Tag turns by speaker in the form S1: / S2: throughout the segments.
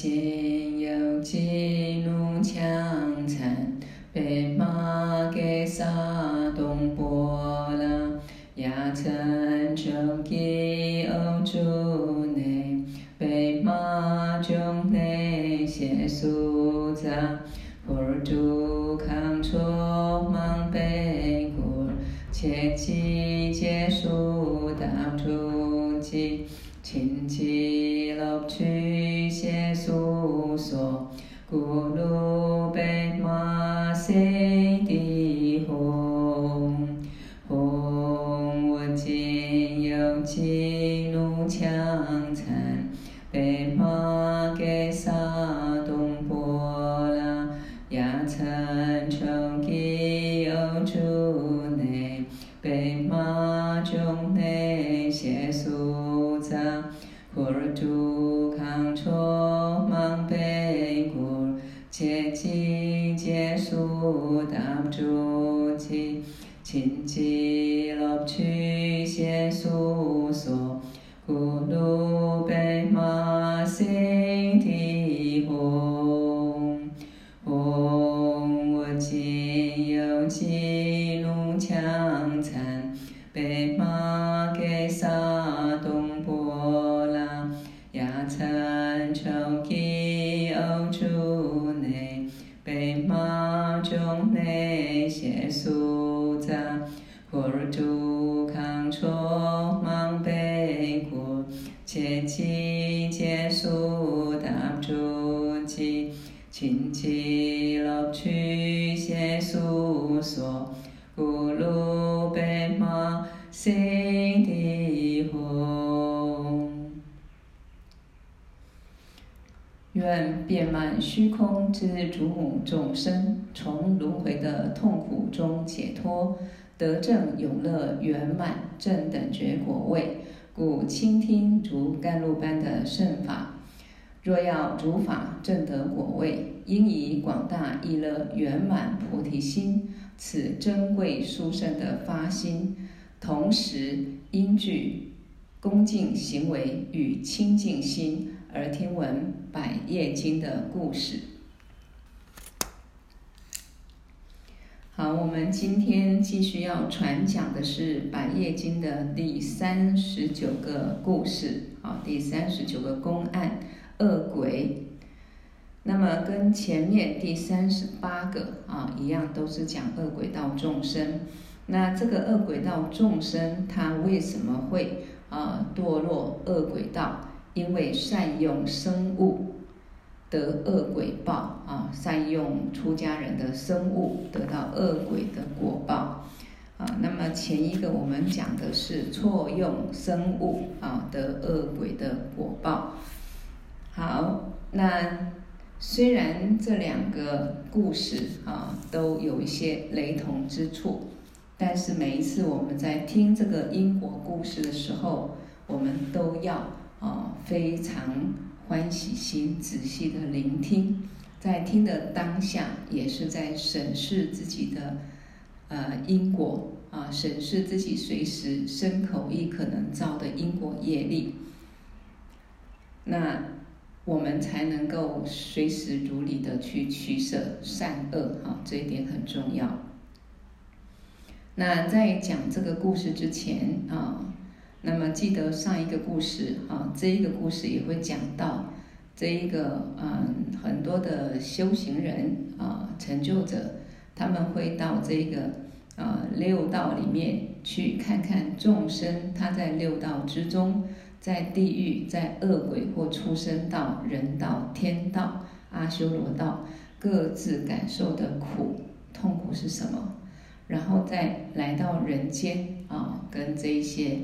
S1: 今虚空之主母众生，从轮回的痛苦中解脱，得证永乐圆满正等觉果位。故倾听如甘露般的圣法。若要主法证得果位，应以广大意乐圆满菩提心，此珍贵殊胜的发心，同时应具恭敬行为与清净心，而听闻百业经的故事。好，我们今天继续要传讲的是《百业经》的第三十九个故事，啊，第三十九个公案，恶鬼。那么跟前面第三十八个啊一样，都是讲恶鬼道众生。那这个恶鬼道众生，他为什么会啊堕落恶鬼道？因为善用生物。得恶鬼报啊！善用出家人的生物，得到恶鬼的果报啊。那么前一个我们讲的是错用生物啊，得恶鬼的果报。好，那虽然这两个故事啊都有一些雷同之处，但是每一次我们在听这个因果故事的时候，我们都要啊非常。欢喜心，仔细的聆听，在听的当下，也是在审视自己的呃因果啊，审视自己随时身口意可能造的因果业力，那我们才能够随时如理的去取舍善恶哈，这一点很重要。那在讲这个故事之前啊。那么记得上一个故事啊，这一个故事也会讲到这一个嗯，很多的修行人啊，成就者，他们会到这个啊六道里面去看看众生，他在六道之中，在地狱、在恶鬼或出生道、人道、天道、阿修罗道，各自感受的苦痛苦是什么，然后再来到人间啊，跟这一些。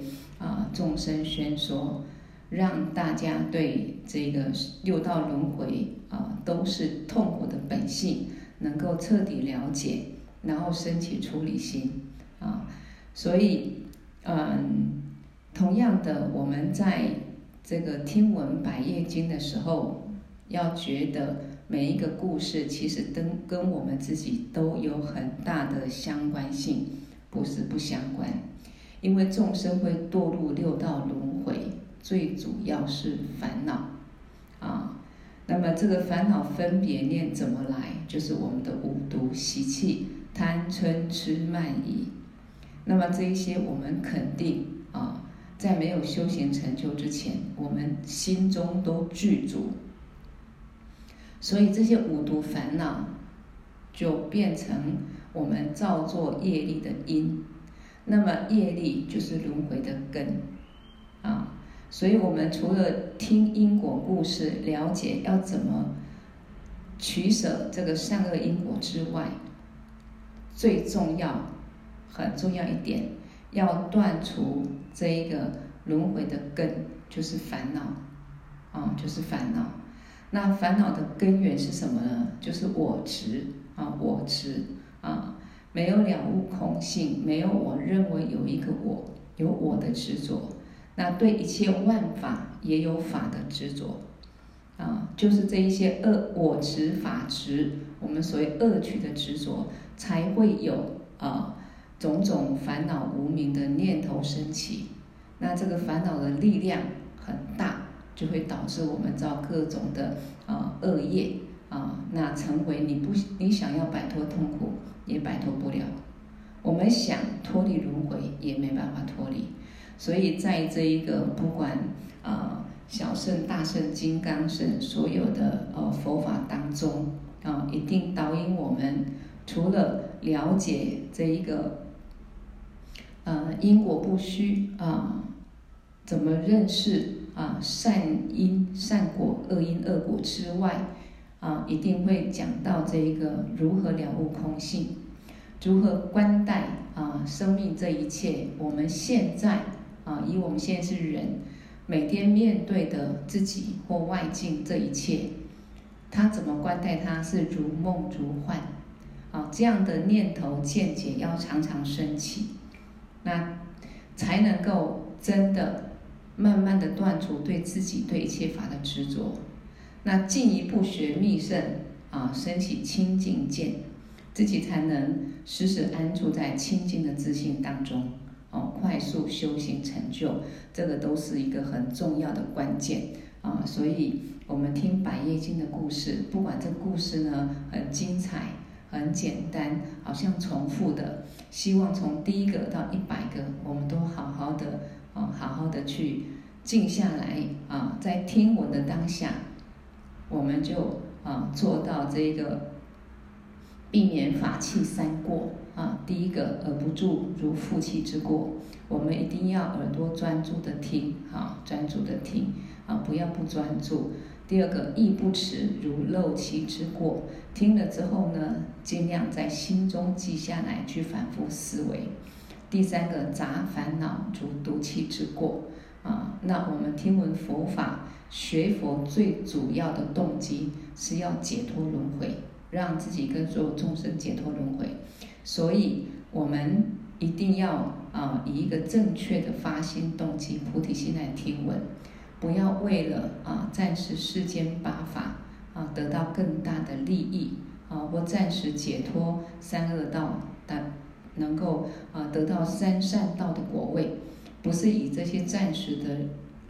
S1: 啊，众生宣说，让大家对这个六道轮回啊都是痛苦的本性，能够彻底了解，然后升起出离心啊。所以，嗯，同样的，我们在这个听闻《百业经》的时候，要觉得每一个故事其实跟跟我们自己都有很大的相关性，不是不相关。因为众生会堕入六道轮回，最主要是烦恼，啊，那么这个烦恼分别念怎么来？就是我们的五毒习气、贪嗔痴慢疑。那么这一些我们肯定啊，在没有修行成就之前，我们心中都具足。所以这些五毒烦恼就变成我们造作业力的因。那么业力就是轮回的根啊。所以我们除了听因果故事，了解要怎么取舍这个善恶因果之外，最重要、很重要一点，要断除这一个轮回的根，就是烦恼，啊，就是烦恼。那烦恼的根源是什么呢？就是我执啊，我执啊，没有了悟空性，没有我认为有一个我，有我的执着。那对一切万法也有法的执着，啊，就是这一些恶我执法执，我们所谓恶取的执着，才会有啊种种烦恼无明的念头升起。那这个烦恼的力量很大，就会导致我们造各种的啊恶业啊，那成为你不你想要摆脱痛苦也摆脱不了，我们想脱离轮回也没办法脱离。所以在这一个不管啊、呃、小圣、大圣、金刚圣所有的呃佛法当中啊、一定导引我们除了了解这一个呃因果不虚啊、怎么认识啊、善因善果、恶因恶果之外啊、一定会讲到这一个如何了悟空性，如何观待啊、生命这一切，我们现在。啊，以我们现在是人，每天面对的自己或外境这一切，他怎么观待他？是如梦如幻，啊，这样的念头见解要常常升起，那才能够真的慢慢的断除对自己对一切法的执着，那进一步学密圣啊，升起清净见，自己才能时时安住在清净的自信当中。哦，快速修行成就，这个都是一个很重要的关键啊！所以，我们听《百业经》的故事，不管这故事呢很精彩、很简单，好像重复的，希望从第一个到一百个，我们都好好的啊，好好的去静下来啊，在听闻的当下，我们就啊做到这个避免法器三过。啊，第一个耳不住如负气之过，我们一定要耳朵专注的听，啊，专注的听，啊，不要不专注。第二个意不持如漏气之过，听了之后呢，尽量在心中记下来，去反复思维。第三个杂烦恼如毒气之过，啊，那我们听闻佛法、学佛最主要的动机是要解脱轮回，让自己跟所有众生解脱轮回。所以，我们一定要啊，以一个正确的发心动机、菩提心来听闻，不要为了啊暂时世间八法啊得到更大的利益啊，或暂时解脱三恶道的，能够啊得到三善道的果位，不是以这些暂时的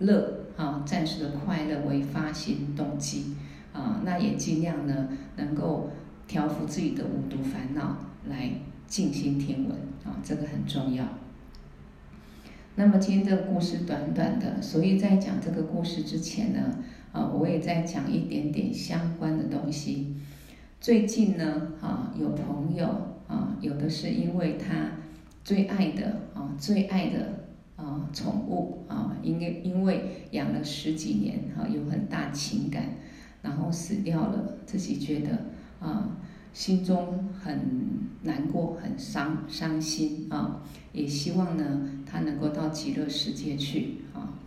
S1: 乐啊、暂时的快乐为发心动机啊，那也尽量呢能够调伏自己的五毒烦恼。来静心听闻啊，这个很重要。那么今天这个故事短短的，所以在讲这个故事之前呢，啊，我也在讲一点点相关的东西。最近呢，啊，有朋友啊，有的是因为他最爱的啊，最爱的啊宠物啊，因为因为养了十几年哈，有很大情感，然后死掉了，自己觉得啊。心中很难过，很伤伤心啊！也希望呢，他能够到极乐世界去啊。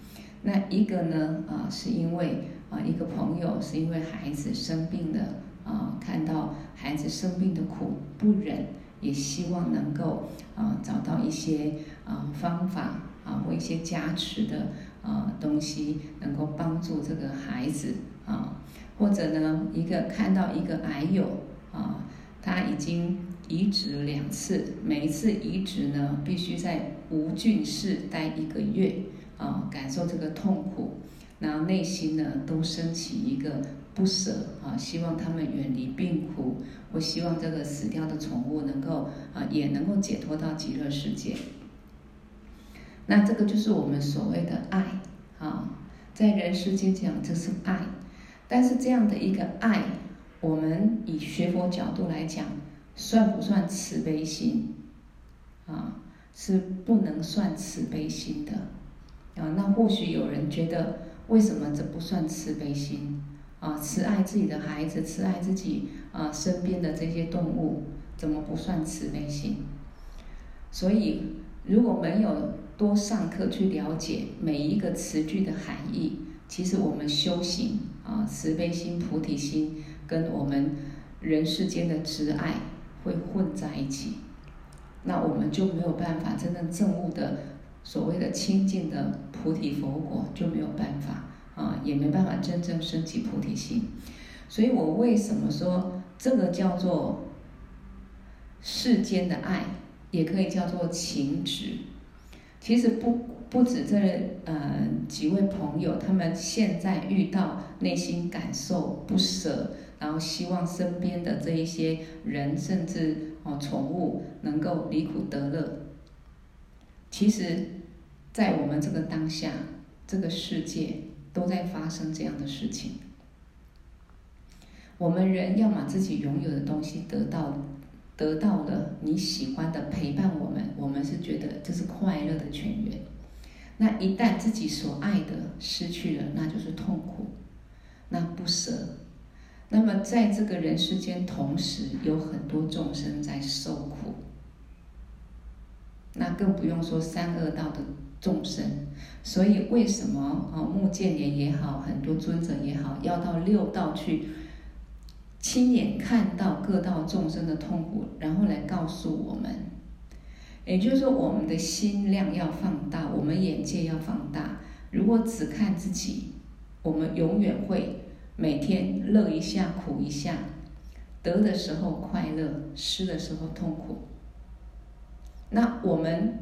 S1: 那一个呢啊，是因为啊，一个朋友是因为孩子生病了啊，看到孩子生病的苦不忍，也希望能够啊找到一些啊方法啊或一些加持的啊东西，能够帮助这个孩子啊，或者呢，一个看到一个癌友。啊，他已经移植了两次，每一次移植呢，必须在无菌室待一个月，啊，感受这个痛苦，然后内心呢都升起一个不舍啊，希望他们远离病苦，我希望这个死掉的宠物能够啊，也能够解脱到极乐世界。那这个就是我们所谓的爱啊，在人世间讲这是爱，但是这样的一个爱，我们以学佛角度来讲，算不算慈悲心？啊，是不能算慈悲心的。啊，那或许有人觉得，为什么这不算慈悲心？啊，慈爱自己的孩子，慈爱自己啊身边的这些动物，怎么不算慈悲心？所以，如果没有多上课去了解每一个词句的含义，其实我们修行啊，慈悲心、菩提心跟我们人世间的慈爱会混在一起，那我们就没有办法真正证悟的。所谓的清净的菩提佛果就没有办法啊，也没办法真正升起菩提心。所以我为什么说这个叫做世间的爱，也可以叫做情执？其实不不止这呃几位朋友，他们现在遇到内心感受不舍，然后希望身边的这一些人，甚至哦宠物能够离苦得乐。其实，在我们这个当下，这个世界都在发生这样的事情。我们人要把自己拥有的东西得到，得到了你喜欢的陪伴我们，我们是觉得这是快乐的泉源。那一旦自己所爱的失去了，那就是痛苦，那不舍。那么在这个人世间，同时有很多众生在受苦。那更不用说三恶道的众生，所以为什么啊目犍连也好，很多尊者也好，要到六道去亲眼看到各道众生的痛苦，然后来告诉我们，也就是说，我们的心量要放大，我们眼界要放大。如果只看自己，我们永远会每天乐一下苦一下，得的时候快乐，失的时候痛苦。那我们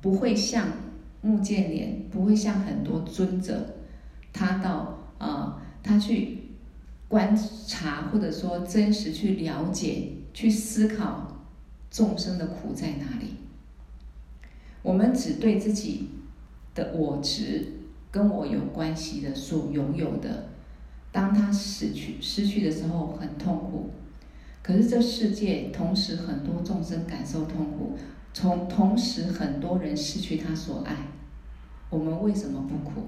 S1: 不会像目犍连，不会像很多尊者，他到啊、呃，他去观察或者说真实去了解、去思考众生的苦在哪里。我们只对自己的我执跟我有关系的所拥有的，当他失去失去的时候很痛苦，可是这世界同时很多众生感受痛苦。从同时，很多人失去他所爱，我们为什么不苦？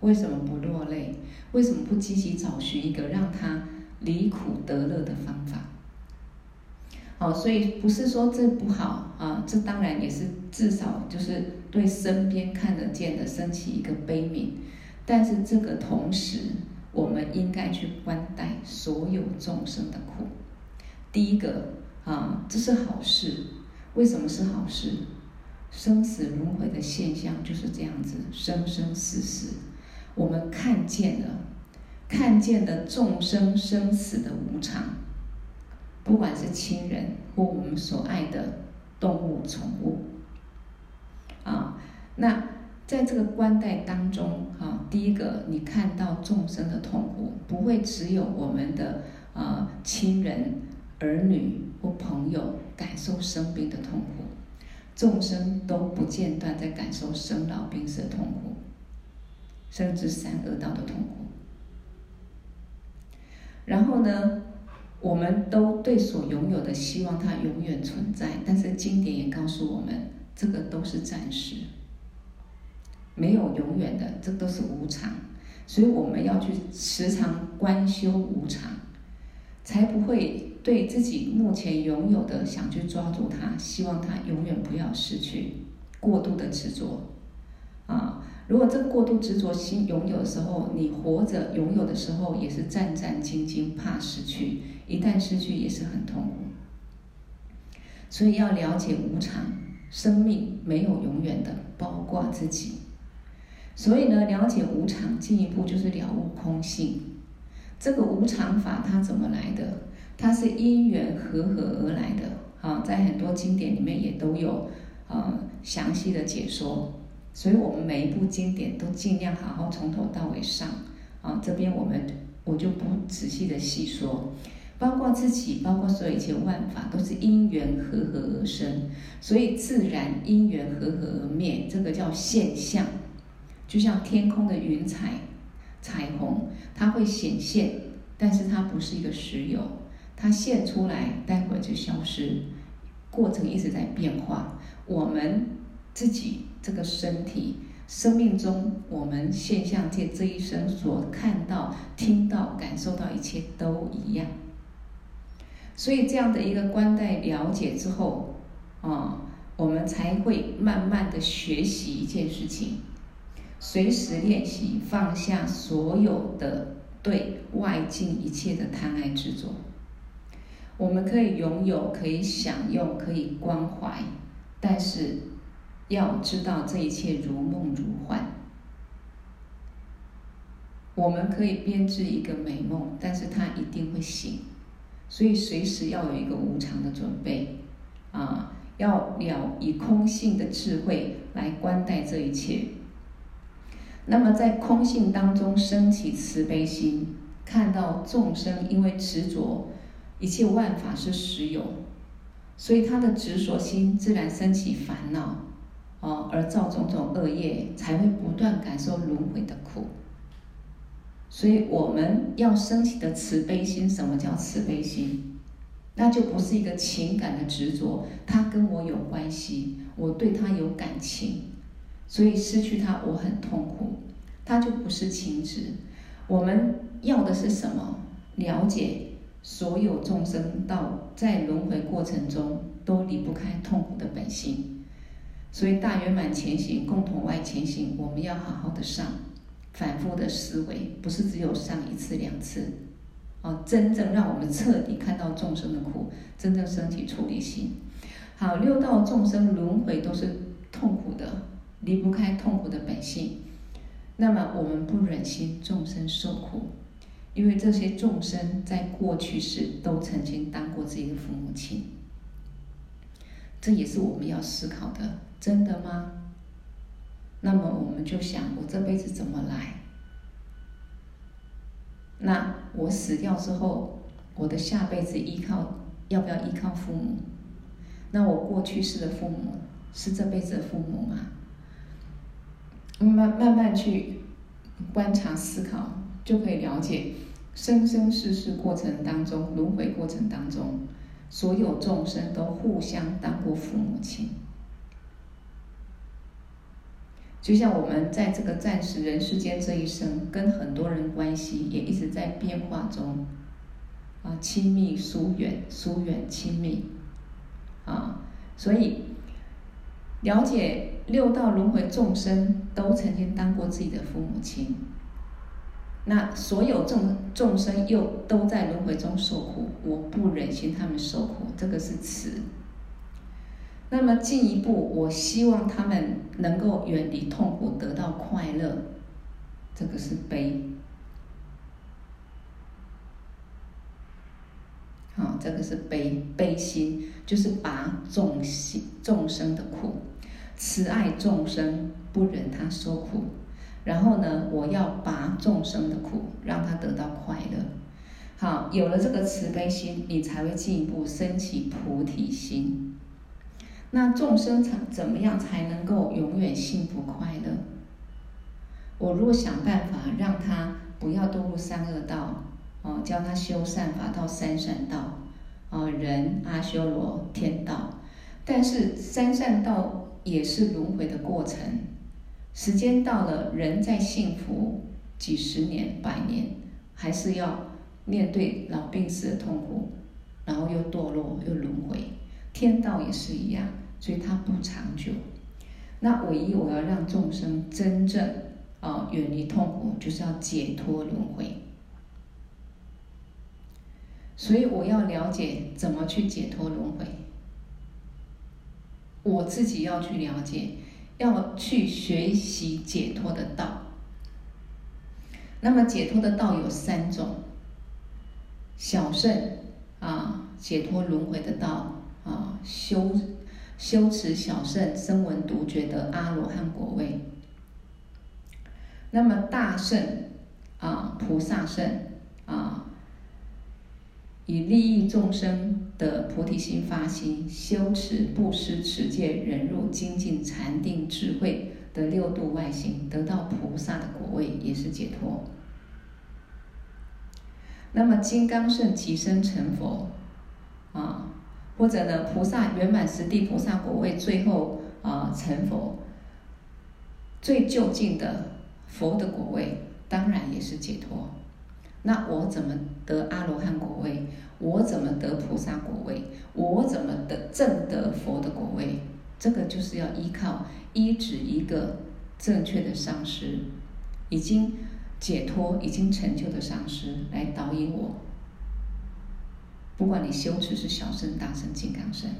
S1: 为什么不落泪？为什么不积极找寻一个让他离苦得乐的方法？好，所以不是说这不好啊，这当然也是至少就是对身边看得见的升起一个悲悯，但是这个同时，我们应该去关待所有众生的苦。第一个啊，这是好事。为什么是好事？生死轮回的现象就是这样子，生生死死，我们看见了，看见了众生生死的无常，不管是亲人或我们所爱的动物、宠物，啊，那在这个观待当中，啊，第一个你看到众生的痛苦，不会只有我们的啊亲人、儿女或朋友。感受生病的痛苦，众生都不间断在感受生老病死的痛苦，甚至三恶道的痛苦。然后呢，我们都对所拥有的希望它永远存在，但是经典也告诉我们，这个都是暂时，没有永远的，这都是无常。所以我们要去时常观修无常，才不会。对自己目前拥有的想去抓住它，希望它永远不要失去，过度的执着，啊！如果这个过度执着心拥有的时候，你活着拥有的时候也是战战兢兢，怕失去，一旦失去也是很痛苦。所以要了解无常，生命没有永远的，包括自己。所以呢，了解无常，进一步就是了悟空性。这个无常法它怎么来的？它是因缘和合而来的啊，在很多经典里面也都有呃详细的解说，所以我们每一部经典都尽量好好从头到尾上啊。这边我们我就不仔细的细说。包括自己，包括所有一切万法，都是因缘和合而生，所以自然因缘和合而灭，这个叫现象。就像天空的云彩、彩虹，它会显现，但是它不是一个实有，它现出来，待会就消失，过程一直在变化。我们自己这个身体，生命中我们现象界这一生所看到、听到、感受到一切都一样。所以这样的一个观待了解之后，啊，我们才会慢慢的学习一件事情，随时练习放下所有的对外境一切的贪爱执着。我们可以拥有，可以享用，可以关怀，但是要知道这一切如梦如幻。我们可以编织一个美梦，但是它一定会醒。所以随时要有一个无常的准备，啊，要了以空性的智慧来观待这一切。那么在空性当中升起慈悲心，看到众生因为执着一切万法是实有，所以他的执着心自然升起烦恼，啊，而造种种恶业，才会不断感受轮回的苦。所以我们要升起的慈悲心，什么叫慈悲心？那就不是一个情感的执着，他跟我有关系，我对他有感情，所以失去他我很痛苦，他就不是情执。我们要的是什么？了解所有众生到在轮回过程中都离不开痛苦的本性，所以大圆满前行，共同外前行，我们要好好的上。反复的思维，不是只有上一次两次，哦，真正让我们彻底看到众生的苦，真正升起出离心。好，六道众生轮回都是痛苦的，离不开痛苦的本性。那么我们不忍心众生受苦，因为这些众生在过去世都曾经当过自己的父母亲，这也是我们要思考的。真的吗？那么我们就想，我这辈子怎么来？那我死掉之后，我的下辈子依靠要不要依靠父母？那我过去世的父母是这辈子的父母吗？慢慢慢去观察思考，就可以了解生生世世过程当中，轮回过程当中，所有众生都互相当过父母亲。就像我们在这个暂时人世间这一生，跟很多人关系也一直在变化中，啊，亲密疏远，疏远亲密，啊，所以了解六道轮回众生都曾经当过自己的父母亲，那所有众众生又都在轮回中受苦，我不忍心他们受苦，这个是慈。那么进一步，我希望他们能够远离痛苦，得到快乐，这个是悲。好，这个是悲悲心，就是拔众心众生的苦，慈爱众生，不忍他受苦。然后呢，我要拔众生的苦，让他得到快乐。好，有了这个慈悲心，你才会进一步升起菩提心。那众生怎怎么样才能够永远幸福快乐？我若想办法让他不要堕入三恶道，哦，教他修善法到三善道，哦，人阿修罗天道。但是三善道也是轮回的过程，时间到了，人在幸福几十年、百年，还是要面对老病死的痛苦，然后又堕落又轮回。天道也是一样。所以它不长久。那唯一我要让众生真正啊远离痛苦，就是要解脱轮回。所以我要了解怎么去解脱轮回。我自己要去了解，要去学习解脱的道。那么解脱的道有三种：小乘啊，解脱轮回的道啊，修。修持小圣，声闻独觉得阿罗汉果位。那么大圣啊，菩萨圣啊以利益众生的菩提心发心，修持布施、持戒、忍辱、精进、禅定、智慧的六度外行，得到菩萨的果位，也是解脱。那么金刚圣即身成佛，啊，或者呢，菩萨圆满十地菩萨果位，最后啊成佛，最究竟的佛的果位，当然也是解脱。那我怎么得阿罗汉果位？我怎么得菩萨果位？我怎么得证得佛的果位？这个就是要依靠依止一个正确的上师，已经。解脱已经成就的上师来导引我，不管你修持是小乘、大乘、金刚乘，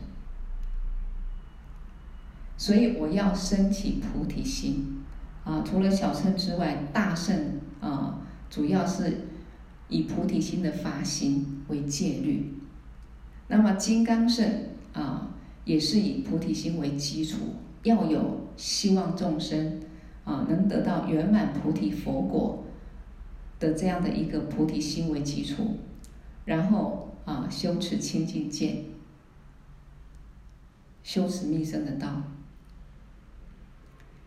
S1: 所以我要升起菩提心啊！除了小乘之外，大圣啊，主要是以菩提心的发心为戒律。那么金刚乘啊，也是以菩提心为基础，要有希望众生啊能得到圆满菩提佛果。的这样的一个菩提心为基础，然后啊修持清净见，修持密乘的道，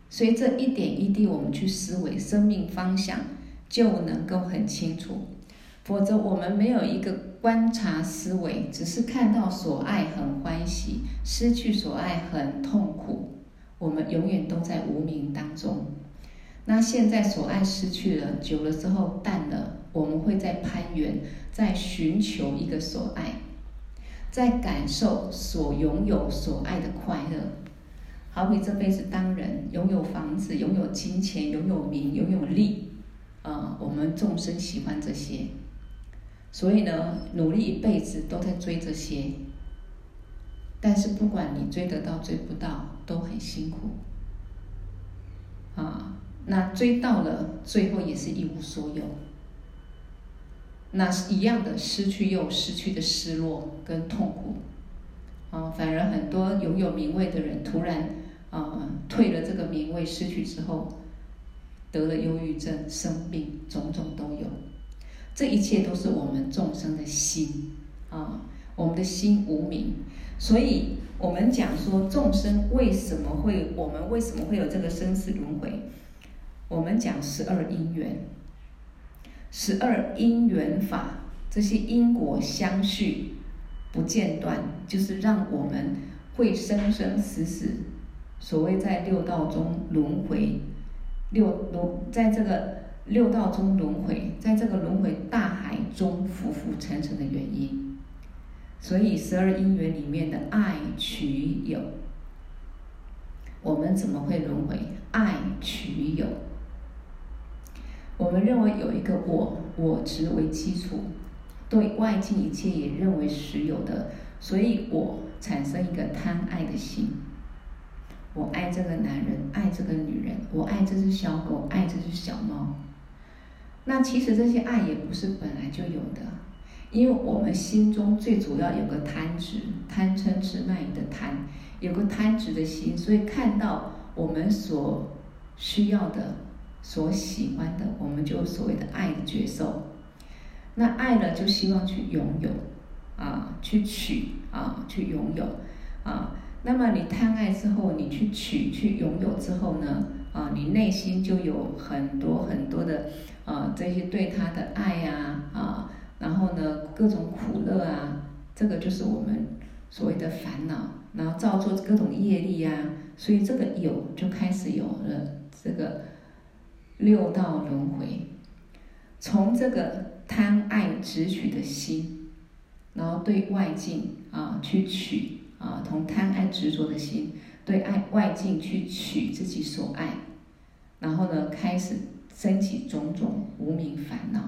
S1: 所以这一点一滴我们去思维，生命方向就能够很清楚。否则我们没有一个观察思维，只是看到所爱很欢喜，失去所爱很痛苦，我们永远都在无明当中。那现在所爱失去了，久了之后淡了，我们会在攀缘，在寻求一个所爱，在感受所拥有所爱的快乐。好比这辈子当人，拥有房子，拥有金钱，拥有名，拥有利，啊，我们众生喜欢这些，所以呢，努力一辈子都在追这些。但是不管你追得到追不到，都很辛苦，啊。那追到了，最后也是一无所有。那是一样的，失去又失去的失落跟痛苦。啊，反而很多拥有名位的人，突然啊退了这个名位，失去之后，得了忧郁症、生病，种种都有。这一切都是我们众生的心啊，我们的心无明。所以我们讲说，众生为什么会，我们为什么会有这个生死轮回？我们讲十二因缘，十二因缘法，这些因果相续不间断，就是让我们会生生死死，所谓在六道中轮回，六轮在这个六道中轮回，在这个轮回大海中浮浮沉沉的原因。所以十二因缘里面的爱取有，我们怎么会轮回？爱取有。我们认为有一个我我执为基础，对外境一切也认为实有的，所以我产生一个贪爱的心。我爱这个男人，爱这个女人，我爱这只小狗，爱这只小猫。那其实这些爱也不是本来就有的，因为我们心中最主要有个贪执，贪嗔痴慢疑的贪，有个贪执的心，所以看到我们所需要的。所喜欢的，我们就所谓的爱的觉受。那爱了，就希望去拥有，啊，去取，啊，去拥有，啊。那么你贪爱之后，你去取，去拥有之后呢，啊，你内心就有很多很多的，啊，这些对他的爱呀，啊，然后呢，各种苦乐啊，这个就是我们所谓的烦恼，然后造作各种业力呀，所以这个有就开始有了这个。六道轮回，从这个贪爱执取的心，然后对外境啊去取啊，从贪爱执着的心对爱外境去取自己所爱，然后呢开始升起种种无明烦恼，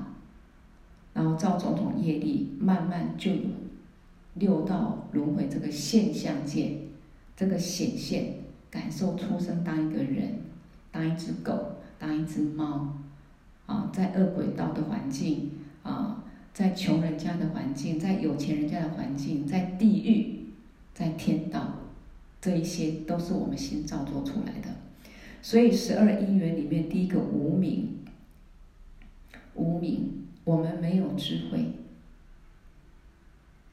S1: 然后造种种业力，慢慢就有六道轮回这个现象界，这个显现感受出生当一个人，当一只狗。当一只猫，啊，在恶鬼道的环境，啊，在穷人家的环境，在有钱人家的环境，在地狱，在天道，这一些都是我们心造作出来的。所以十二因缘里面，第一个无明，无明，我们没有智慧，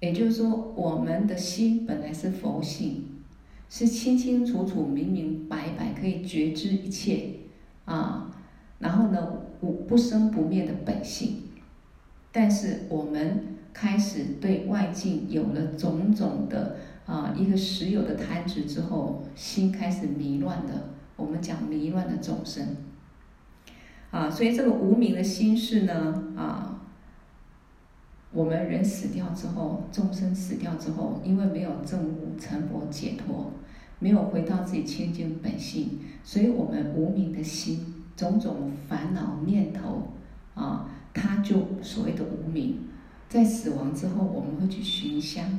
S1: 也就是说，我们的心本来是佛性，是清清楚楚、明明白白，可以觉知一切啊。然后呢，无不生不灭的本性。但是我们开始对外境有了种种的啊一个实有的贪执之后，心开始迷乱的。我们讲迷乱的众生啊，所以这个无明的心事呢啊。我们人死掉之后，众生死掉之后，因为没有证悟成佛解脱，没有回到自己清净本性，所以我们无明的心，种种烦恼念头啊，它就所谓的无明。在死亡之后，我们会去寻香，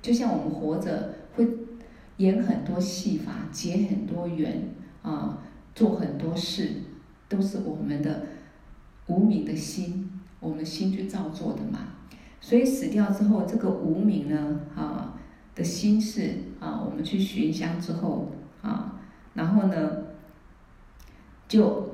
S1: 就像我们活着会演很多戏法，结很多缘啊，做很多事，都是我们的无明的心。我们心去造作的嘛，所以死掉之后，这个无明呢，啊的心事啊，我们去寻香之后啊，然后呢，就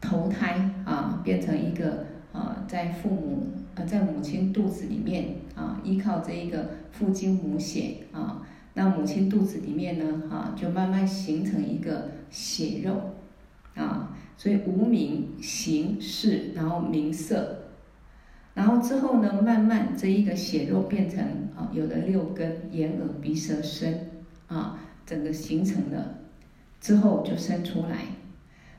S1: 投胎啊，变成一个啊，在父母呃在母亲肚子里面啊，依靠这一个父精母血啊，那母亲肚子里面呢，啊，就慢慢形成一个血肉啊，所以无名形识，然后名色。然后之后呢，慢慢这一个血肉变成啊，有了六根，眼耳鼻舌身啊，整个形成了之后就生出来。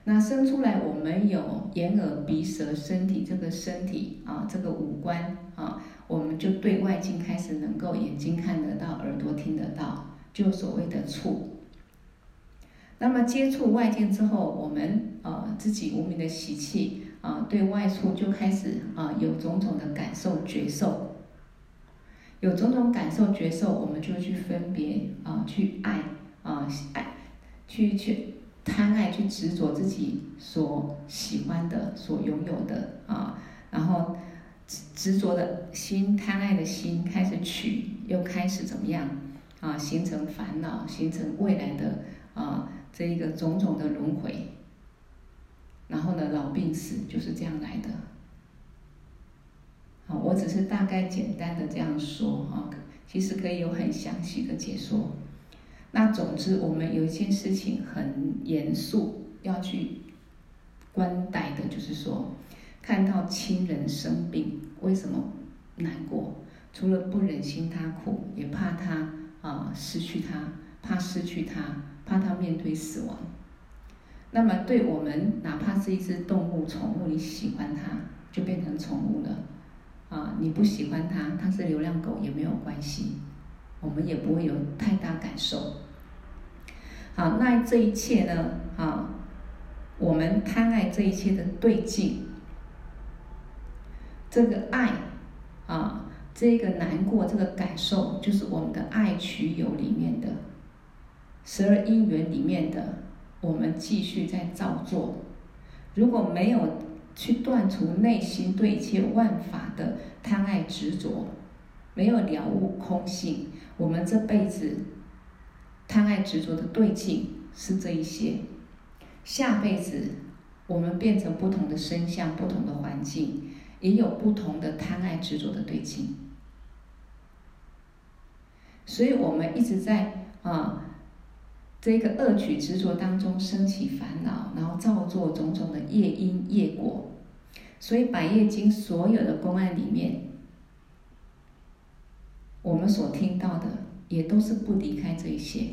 S1: 那生出来，我们有眼耳鼻舌身体这个身体啊，这个五官啊，我们就对外境开始能够眼睛看得到，耳朵听得到，就所谓的触。那么接触外境之后，我们啊自己无明的习气。啊，对外出就开始啊，有种种的感受觉受，有种种感受觉受，我们就去分别啊，去爱啊，爱，去去贪爱，去执着自己所喜欢的、所拥有的啊，然后执执着的心、贪爱的心开始取，又开始怎么样啊？形成烦恼，形成未来的啊，这一个种种的轮回。然后呢，老病死就是这样来的。好，我只是大概简单的这样说哈，其实可以有很详细的解说。那总之，我们有一件事情很严肃要去观待的，就是说，看到亲人生病，为什么难过？除了不忍心他苦，也怕他啊失去他，怕失去他，怕他面对死亡。那么，对我们哪怕是一只动物、宠物，你喜欢它，就变成宠物了，啊，你不喜欢它，它是流浪狗也没有关系，我们也不会有太大感受。好，那这一切呢，啊，我们贪爱这一切的对境，这个爱，啊，这个难过，这个感受，就是我们的爱取有里面的十二因缘里面的。我们继续在造作，如果没有去断除内心对一切万法的贪爱执着，没有了悟空性，我们这辈子贪爱执着的对境是这一些。下辈子我们变成不同的身相、不同的环境，也有不同的贪爱执着的对境。所以我们一直在啊。这个恶取执着当中升起烦恼，然后造作种种的业因业果，所以《百业经》所有的公案里面，我们所听到的也都是不离开这一些。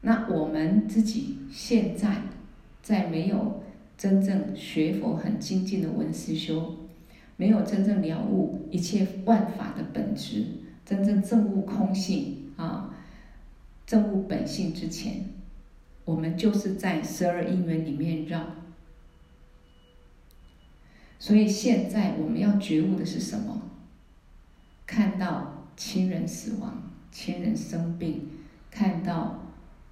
S1: 那我们自己现在在没有真正学佛很精进的闻思修，没有真正了悟一切万法的本质，真正证悟空性啊。证悟本性之前，我们就是在十二因缘里面绕。所以现在我们要觉悟的是什么？看到亲人死亡、亲人生病，看到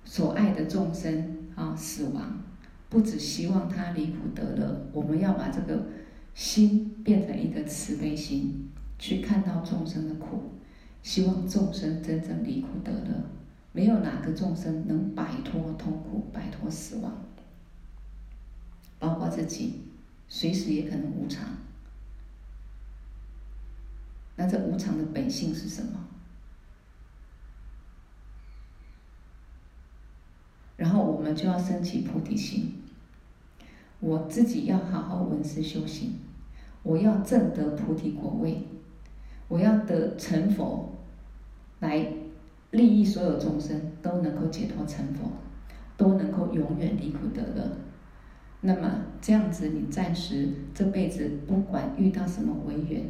S1: 所爱的众生啊死亡，不只希望他离苦得乐，我们要把这个心变成一个慈悲心，去看到众生的苦，希望众生真正离苦得乐。没有哪个众生能摆脱痛苦、摆脱死亡，包括自己，随时也可能无常。那这无常的本性是什么？然后我们就要升起菩提心。我自己要好好闻思修行，我要证得菩提果位，我要得成佛，来利益所有众生都能够解脱成佛，都能够永远离苦得乐。那么这样子，你暂时这辈子不管遇到什么违缘，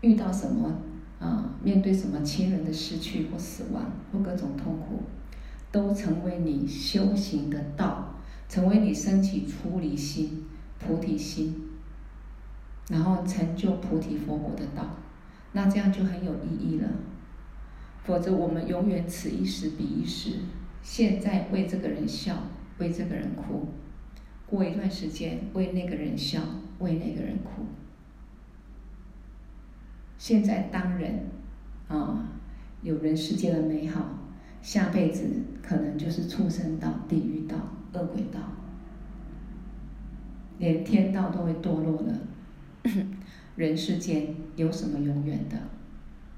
S1: 遇到什么啊，面对什么亲人的失去或死亡或各种痛苦，都成为你修行的道。成为你升起出离心、菩提心，然后成就菩提佛果的道，那这样就很有意义了。否则我们永远此一时彼一时，现在为这个人笑，为这个人哭，过一段时间为那个人笑，为那个人哭。现在当人啊，有人世间的美好，下辈子可能就是畜生道、地狱道。恶鬼道，连天道都会堕落了。人世间有什么永远的？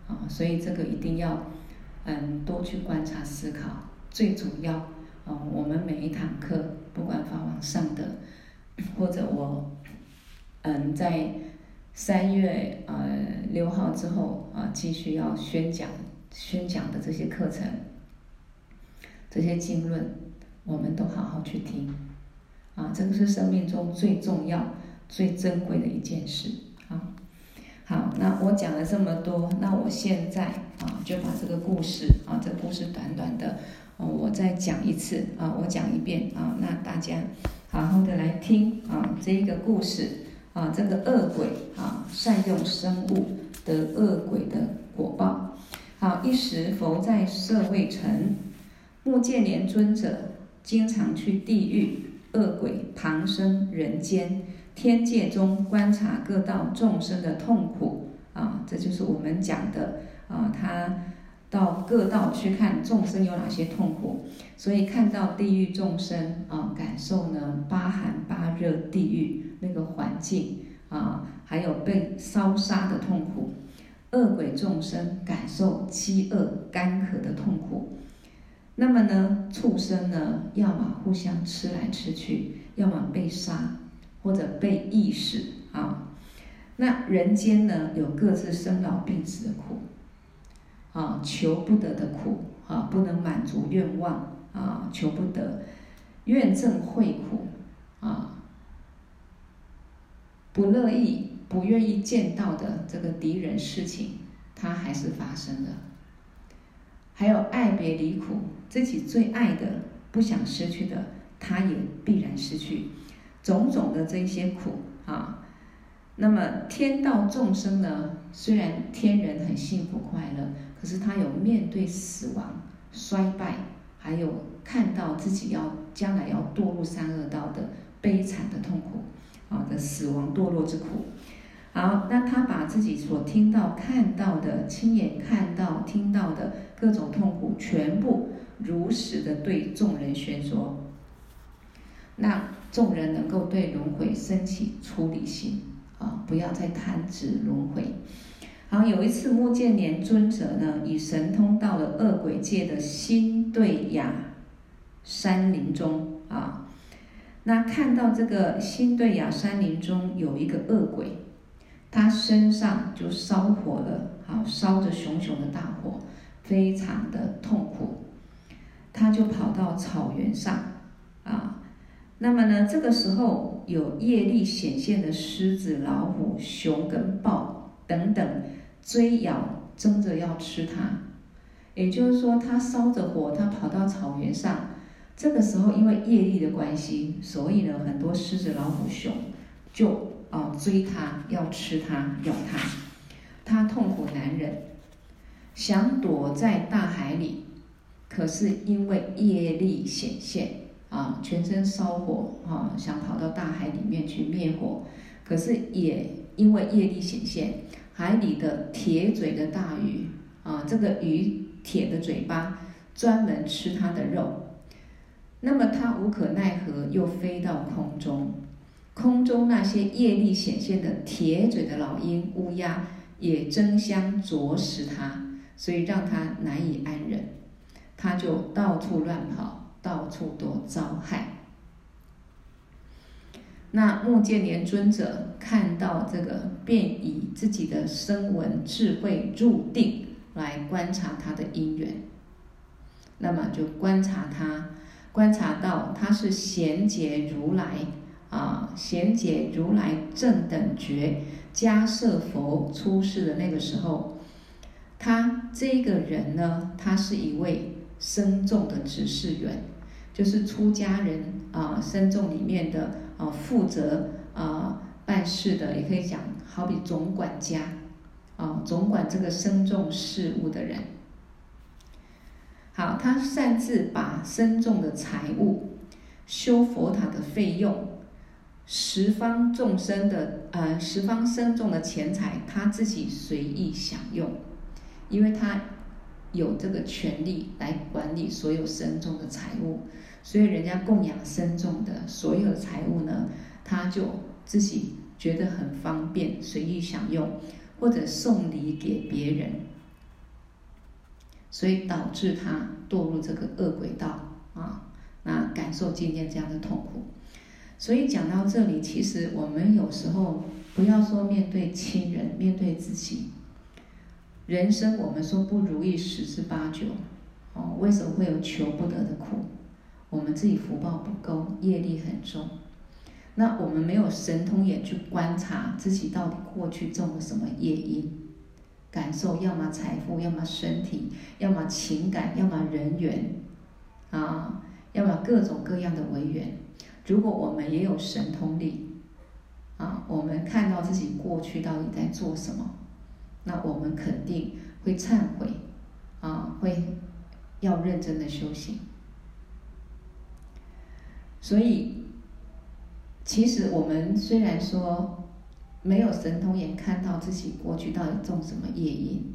S1: 啊，所以这个一定要嗯多去观察思考。最主要嗯，我们每一堂课，不管法网上的，或者我嗯在三月呃六号之后啊继续要宣讲宣讲的这些课程，这些经论。我们都好好去听，啊，这个是生命中最重要、最珍贵的一件事。好，那我讲了这么多，那我现在啊就把这个故事啊，这故事短短的，哦，我再讲一次啊，我讲一遍啊，那大家好好的来听啊，这一个故事啊，这个恶鬼啊善用生物得恶鬼的果报。好，一时佛在舍卫城，目犍连尊者。经常去地狱、恶鬼旁生人间、天界中观察各道众生的痛苦啊，这就是我们讲的啊。他到各道去看众生有哪些痛苦，所以看到地狱众生啊，感受呢八寒八热地狱那个环境啊，还有被烧杀的痛苦；恶鬼众生感受饥饿干渴的痛苦。那么呢，畜生呢，要么互相吃来吃去，要么被杀，或者被意识啊。那人间呢，有各自生老病死的苦，啊，求不得的苦，啊，不能满足愿望，啊，求不得，怨憎会苦，啊，不乐意、不愿意见到的这个敌人事情，它还是发生了。还有爱别离苦，自己最爱的、不想失去的，他也必然失去，种种的这些苦啊。那么天道众生呢？虽然天人很幸福快乐，可是他有面对死亡、衰败，还有看到自己要将来要堕入三恶道的悲惨的痛苦啊的死亡堕落之苦。好，那他把自己所听到、看到的、亲眼看到、听到的各种痛苦，全部如实的对众人宣说。让众人能够对轮回升起出离心啊，不要再贪执轮回。好，有一次目犍连尊者呢，以神通到了恶鬼界的新对雅山林中啊，那看到这个新对雅山林中有一个恶鬼。他身上就烧火了，好，烧着熊熊的大火，非常的痛苦。他就跑到草原上，啊，那么呢，这个时候有业力显现的狮子、老虎、熊跟豹等等追咬，争着要吃它。也就是说，它烧着火，它跑到草原上，这个时候因为业力的关系，所以呢，很多狮子、老虎、熊就。哦，追他，要吃他，咬他，他痛苦难忍，想躲在大海里，可是因为业力显现，啊，全身烧火，啊，想跑到大海里面去灭火，可是也因为业力显现，海里的铁嘴的大鱼，啊，这个鱼铁的嘴巴，专门吃它的肉，那么它无可奈何，又飞到空中。空中那些业力显现的铁嘴的老鹰、乌鸦，也争相啄食它，所以让它难以安忍，它就到处乱跑，到处都遭害。那目犍连尊者看到这个，便以自己的声闻智慧入定来观察他的因缘。那么就观察他，观察到他是贤劫如来啊，贤劫如来正等觉迦叶佛出世的那个时候，他这个人呢，他是一位深重的执事员，就是出家人啊，僧众里面的啊负责啊办事的，也可以讲好比总管家啊，总管这个僧众事务的人。好，他擅自把僧众的财物、修佛塔的费用、十方众生的呃十方僧众的钱财，他自己随意享用，因为他有这个权利来管理所有僧众的财物，所以人家供养僧众的所有的财物呢，他就自己觉得很方便，随意享用，或者送礼给别人。所以导致他堕入这个恶轨道啊，那感受今天这样的痛苦。所以讲到这里，其实我们有时候不要说面对亲人，面对自己，人生我们说不如意十之八九，哦，为什么会有求不得的苦？我们自己福报不够，业力很重。那我们没有神通眼去观察自己到底过去种了什么业因。感受，要么财富，要么身体，要么情感，要么人缘，啊，要么各种各样的违缘。如果我们也有神通力，啊，我们看到自己过去到底在做什么，那我们肯定会忏悔，啊，会要认真的修行。所以，其实我们虽然说。没有神通眼看到自己过去到底种什么业因，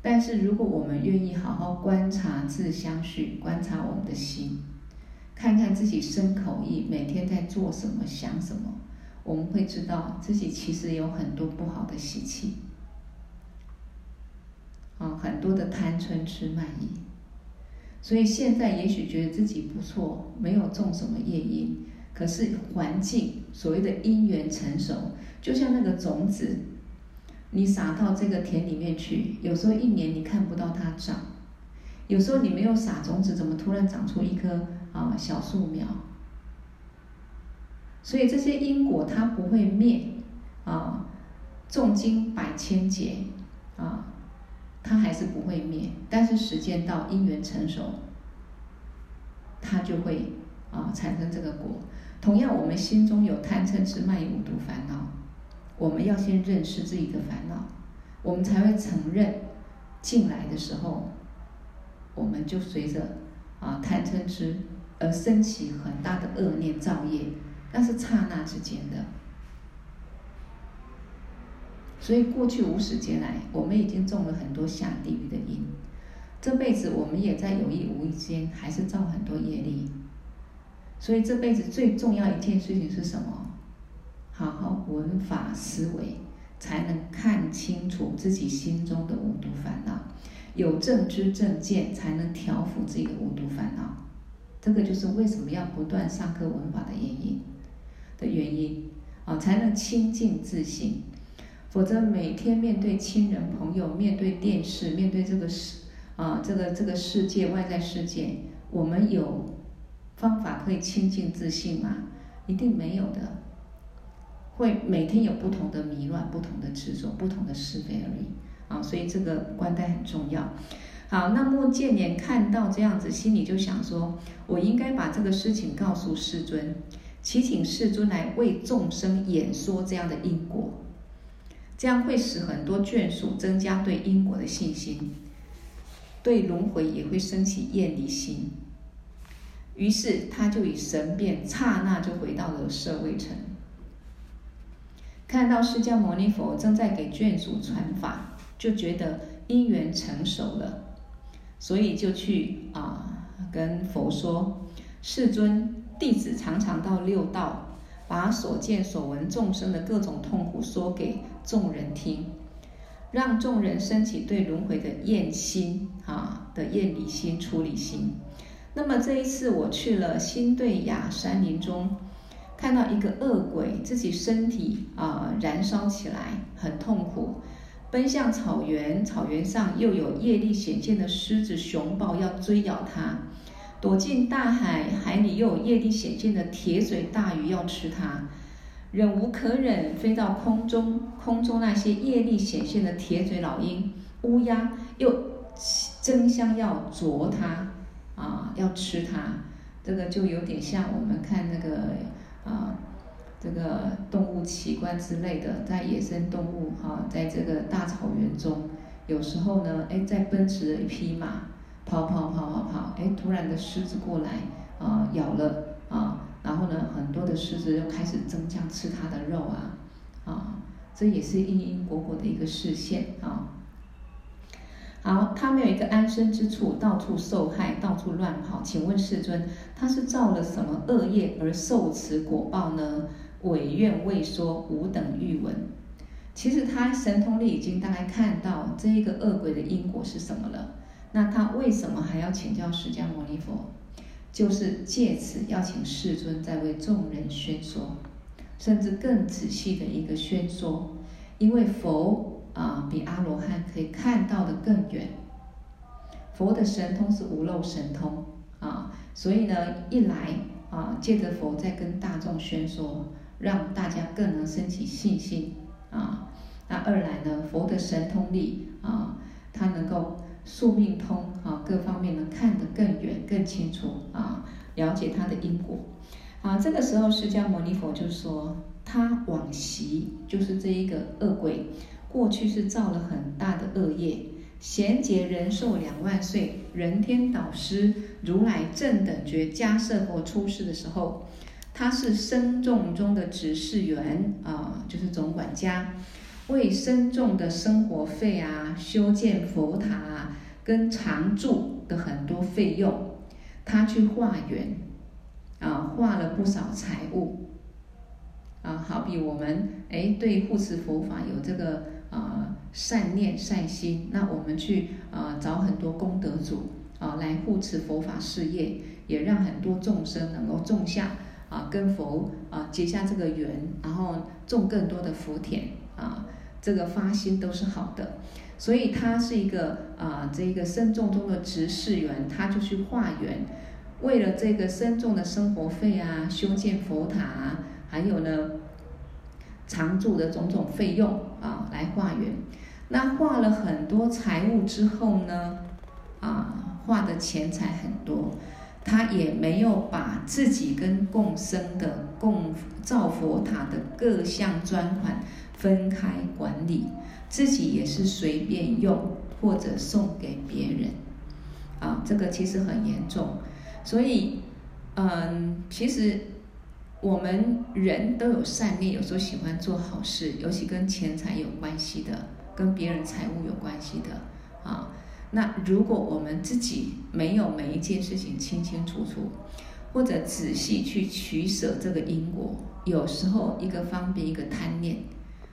S1: 但是如果我们愿意好好观察自相续，观察我们的心，看看自己身口意每天在做什么、想什么，我们会知道自己其实有很多不好的习气，啊，很多的贪嗔痴慢疑。所以现在也许觉得自己不错，没有种什么业因，可是环境所谓的因缘成熟。就像那个种子，你撒到这个田里面去，有时候一年你看不到它长，有时候你没有撒种子，怎么突然长出一棵啊小树苗？所以这些因果它不会灭啊，重经百千劫啊，它还是不会灭。但是时间到，因缘成熟，它就会啊产生这个果。同样，我们心中有贪嗔痴慢疑五毒烦恼。我们要先认识自己的烦恼，我们才会承认进来的时候，我们就随着啊贪嗔痴而升起很大的恶念造业，那是刹那之间的。所以过去无始劫来，我们已经种了很多下地狱的因，这辈子我们也在有意无意间还是造很多业力。所以这辈子最重要一件事情是什么？好好闻法思维，才能看清楚自己心中的五毒烦恼，有正知正见，才能调伏自己的五毒烦恼。这个就是为什么要不断上课闻法的原因的原因啊，才能清净自性。否则每天面对亲人朋友，面对电视，面对这个世啊，这个这个世界外在世界，我们有方法可以清净自信吗？一定没有的。会每天有不同的迷乱、不同的执着、不同的是非而已啊，所以这个观待很重要。好，那莫建年看到这样子，心里就想说：我应该把这个事情告诉世尊，祈请世尊来为众生演说这样的因果，这样会使很多眷属增加对因果的信心，对轮回也会升起厌离心。于是他就以神变，刹那就回到了舍卫城。看到释迦牟尼佛正在给眷属传法，就觉得因缘成熟了，所以就去啊跟佛说：“世尊，弟子常常到六道，把所见所闻众生的各种痛苦说给众人听。让众人升起对轮回的厌心啊的厌离心、出离心。那么这一次我去了新对雅山林中，看到一个恶鬼自己身体啊燃烧起来，很痛苦，奔向草原，草原上又有业力显现的狮子、熊豹要追咬他。躲进大海，海里又有业力显现的铁嘴大鱼要吃它，忍无可忍，飞到空中，空中那些业力显现的铁嘴老鹰、乌鸦又争相要啄它，啊，要吃它，这个就有点像我们看那个啊，这个动物奇观之类的，在野生动物哈，在这个大草原中，有时候呢，哎，在奔驰的一匹马。跑跑跑跑跑，哎，突然的狮子过来，啊，咬了啊，然后呢，很多的狮子又开始争相吃它的肉啊，啊，这也是因因果果的一个示现啊。好，他没有一个安身之处，到处受害，到处乱跑。请问世尊，他是造了什么恶业而受此果报呢？委愿未说，吾等欲闻。其实他神通力已经大概看到这一个恶鬼的因果是什么了。那他为什么还要请教释迦牟尼佛？就是借此要请世尊再为众人宣说，甚至更仔细的一个宣说。因为佛啊，比阿罗汉可以看到的更远。佛的神通是无漏神通啊，所以呢，一来啊，借着佛在跟大众宣说，让大家更能升起信心啊。那二来呢，佛的神通力啊，他能够。宿命通啊，各方面能看得更远、更清楚啊，了解他的因果啊。这个时候，释迦牟尼佛就说，他往昔就是这一个恶鬼，过去是造了很大的恶业，贤劫人寿两万岁，人天导师如来正等觉迦叶佛出世的时候，他是僧众中的执事员啊，就是总管家。为僧众的生活费啊，修建佛塔啊，跟常住的很多费用，他去化缘，啊，化了不少财物，啊，好比我们哎对护持佛法有这个啊善念善心，那我们去啊找很多功德主啊来护持佛法事业，也让很多众生能够种下啊跟佛啊结下这个缘，然后种更多的福田啊。这个发心都是好的，所以他是一个啊、这个僧众中的执事员，他就去化缘，为了这个僧众的生活费啊，修建佛塔啊，还有呢，常住的种种费用啊，来化缘。那化了很多财物之后呢，啊，化的钱财很多，他也没有把自己跟共生的共造佛塔的各项专款。分开管理，自己也是随便用或者送给别人，啊，这个其实很严重。所以，嗯，其实我们人都有善念，有时候喜欢做好事，尤其跟钱财有关系的，跟别人财物有关系的，啊，那如果我们自己没有每一件事情清清楚楚，或者仔细去取舍这个因果，有时候一个方便，一个贪念。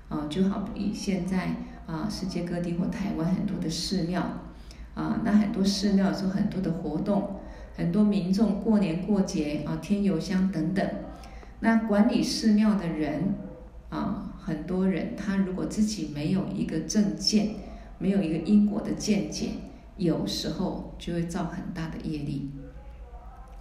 S1: 啊，就好比现在啊，世界各地或台湾很多的寺庙，啊，那很多寺庙做很多的活动，很多民众过年过节啊，添油香等等。那管理寺庙的人啊，很多人他如果自己没有一个正见，没有一个因果的见解，有时候就会造很大的业力。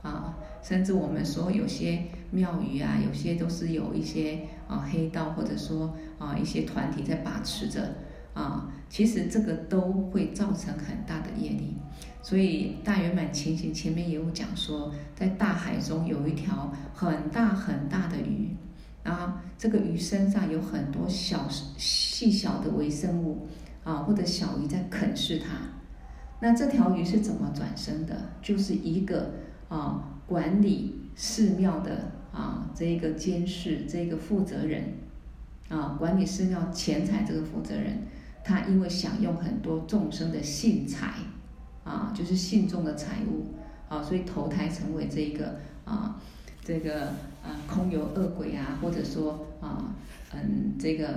S1: 啊，甚至我们说有些庙宇啊，有些都是有一些啊黑道，或者说啊一些团体在把持着啊，其实这个都会造成很大的业力。所以大圆满前行前面也有讲说，在大海中有一条很大很大的鱼，然后这个鱼身上有很多小细小的微生物啊，或者小鱼在啃噬它。那这条鱼是怎么转生的？就是一个。啊，管理寺庙的啊，这一个监事，这个负责人，啊，管理寺庙钱财这个负责人，他因为享用很多众生的信财，啊，就是信众的财物，啊，所以投胎成为这一个啊，这个啊空有恶鬼啊，或者说啊，嗯，这个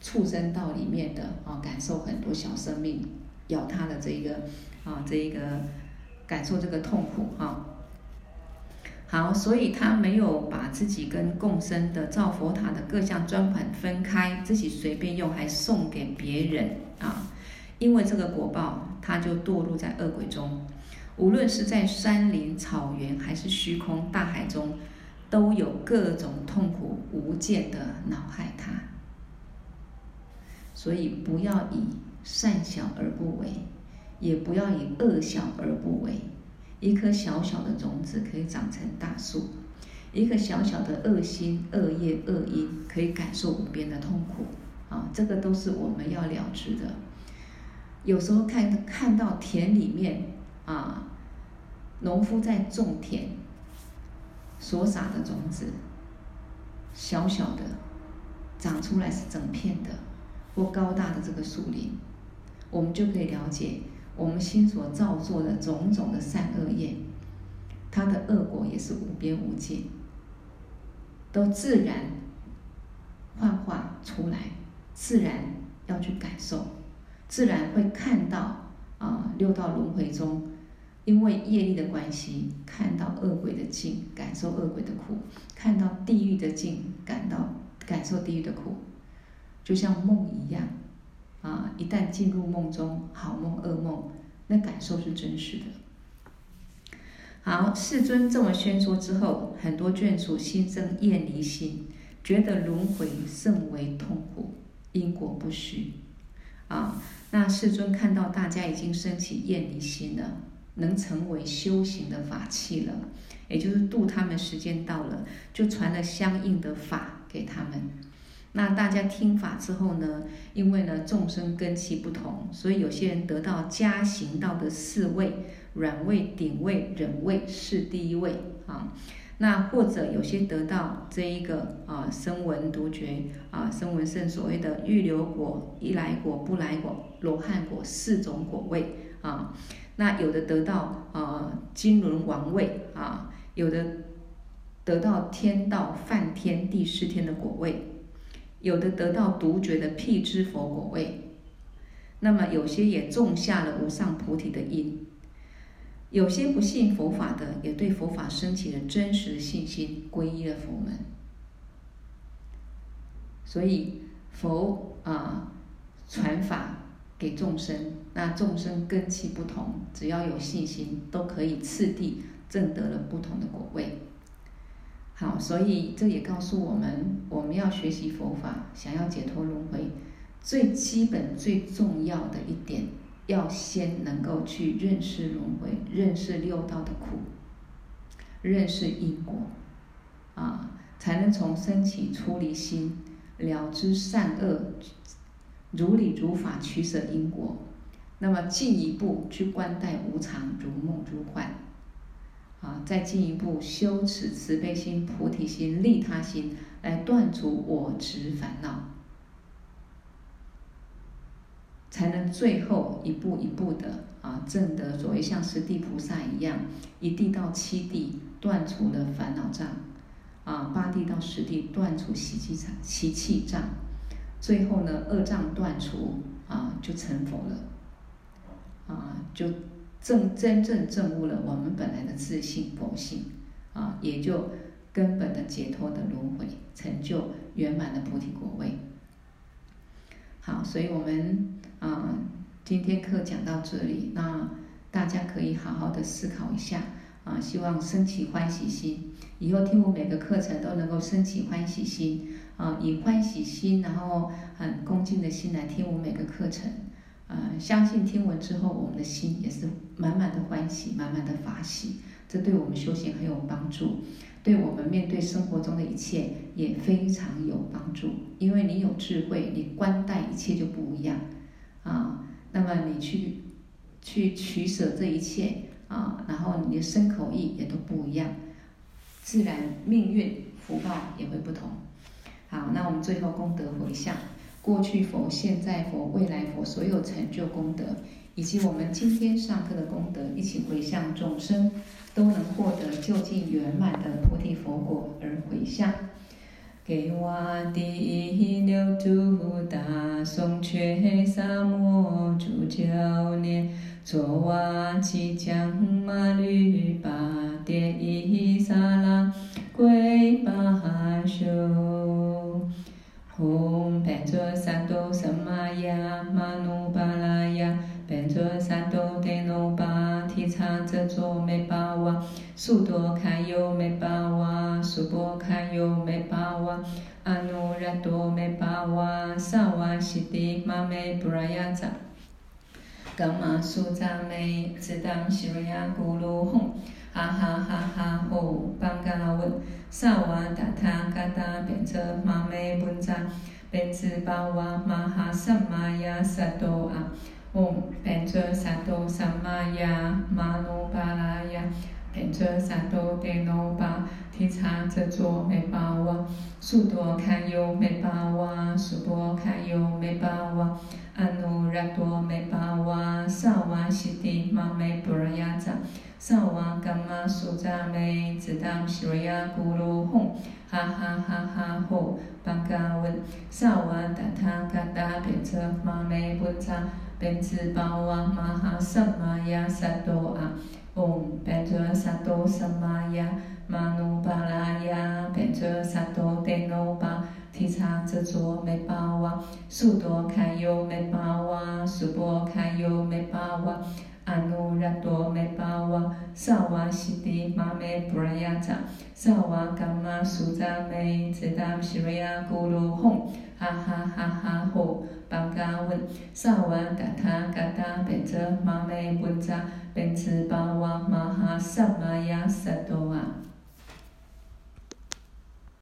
S1: 畜生道里面的啊，感受很多小生命咬他的这一个啊，这一个感受这个痛苦啊。好，所以他没有把自己跟共生的造佛塔的各项专款分开，自己随便用，还送给别人啊。因为这个果报，他就堕入在恶鬼中。无论是在山林、草原，还是虚空大海中，都有各种痛苦无间的恼害他。所以不要以善小而不为，也不要以恶小而不为。一颗小小的种子可以长成大树，一个小小的恶心、恶业、恶因可以感受无边的痛苦啊！这个都是我们要了知的。有时候看看到田里面啊，农夫在种田，所撒的种子，小小的长出来是整片的，或高大的这个树林，我们就可以了解。我们心所造作的种种的善恶业，它的恶果也是无边无尽，都自然幻化出来，自然要去感受，自然会看到啊六道轮回中，因为业力的关系，看到恶鬼的境，感受恶鬼的苦；看到地狱的境，感到感受地狱的苦，就像梦一样。啊！一旦进入梦中，好梦、噩梦，那感受是真实的。好，世尊这么宣说之后，很多眷属心生厌离心，觉得轮回甚为痛苦，因果不虚。啊，那世尊看到大家已经升起厌离心了，能成为修行的法器了，也就是度他们时间到了，就传了相应的法给他们。那大家听法之后呢，因为呢众生根器不同，所以有些人得到加行道的四位：软位、顶位、忍位是第一位啊。那或者有些得到这一个啊声闻独觉啊声闻圣所谓的预流果、一来果、不来果、罗汉果四种果位啊。那有的得到啊金轮王位啊，有的得到天道梵天第四天的果位。有的得到独觉的辟支佛果位，那么有些也种下了无上菩提的因，有些不信佛法的，也对佛法升起了真实的信心，皈依了佛门。所以佛啊传法给众生，那众生根器不同，只要有信心，都可以次第证得了不同的果位。好，所以这也告诉我们，我们要学习佛法，想要解脱轮回，最基本、最重要的一点，要先能够去认识轮回，认识六道的苦，认识因果，啊，才能从升起出离心，了知善恶，如理如法取舍因果，那么进一步去观待无常，如梦如幻。啊，再进一步修持慈悲心、菩提心、利他心，来断除我执烦恼，才能最后一步一步的啊证得所谓像十地菩萨一样，一地到七地断除了烦恼障，啊八地到十地断除习气障、习气障，最后呢二障断除啊就成佛了，啊就。正真正证悟了我们本来的自性佛性，啊，也就根本的解脱的轮回，成就圆满的菩提果位。好，所以我们啊，今天课讲到这里，那大家可以好好的思考一下，啊，希望升起欢喜心，以后听我每个课程都能够升起欢喜心，啊，以欢喜心，然后很恭敬的心来听我每个课程。呃，相信听闻之后，我们的心也是满满的欢喜，满满的法喜，这对我们修行很有帮助，对我们面对生活中的一切也非常有帮助。因为你有智慧，你观待一切就不一样啊。那么你去去取舍这一切啊，然后你的身口意也都不一样，自然命运福报也会不同。好，那我们最后功德回向。过去佛、现在佛、未来佛所有成就功德，以及我们今天上课的功德，一起回向众生，都能获得究竟圆满的菩提佛果而回向。给瓦帝留度大宋却萨摩主教念，卓瓦七将马律巴迭伊萨拉归巴修。吽，般卓三多萨玛呀，玛努巴拉呀，般卓三多帝诺巴提叉遮卓美巴哇，苏多堪尤美巴哇，苏波堪尤美巴哇，阿努热多美巴哇，萨瓦悉地玛美布拉雅扎，噶玛苏扎美，只当悉瑞亚咕噜吽，哈哈哈哈哦，班嘎温，萨瓦达他嘎达变则玛美本扎，变兹巴瓦玛哈萨玛呀萨多阿。唵，般卓三多萨玛呀，玛努巴拉呀，般卓三多帝诺巴提叉遮卓美巴瓦，苏多堪尤美巴瓦，苏波堪尤美巴瓦，阿努热多美巴瓦，萨瓦悉地玛美布拉雅扎，萨瓦噶玛苏扎美，只当悉瑞亚咕噜吽，哈哈哈哈吼，班嘎温，萨瓦达他嘎达变则玛美本扎。变兹巴哇玛哈萨玛呀萨多阿，唵，般卓萨多萨玛呀，玛努巴拉呀，般卓萨多帝诺巴提叉遮卓美巴哇，苏多堪尤美巴哇，苏波堪尤美巴哇，阿努热多梅巴瓦，萨瓦西迪玛梅布拉雅扎，萨瓦噶玛苏扎美，只当悉瑞亚咕噜哄，哈哈哈哈吼。班嘎温，萨瓦达他嘎达变则玛梅布扎，贝兹巴瓦玛哈萨玛亚萨多瓦。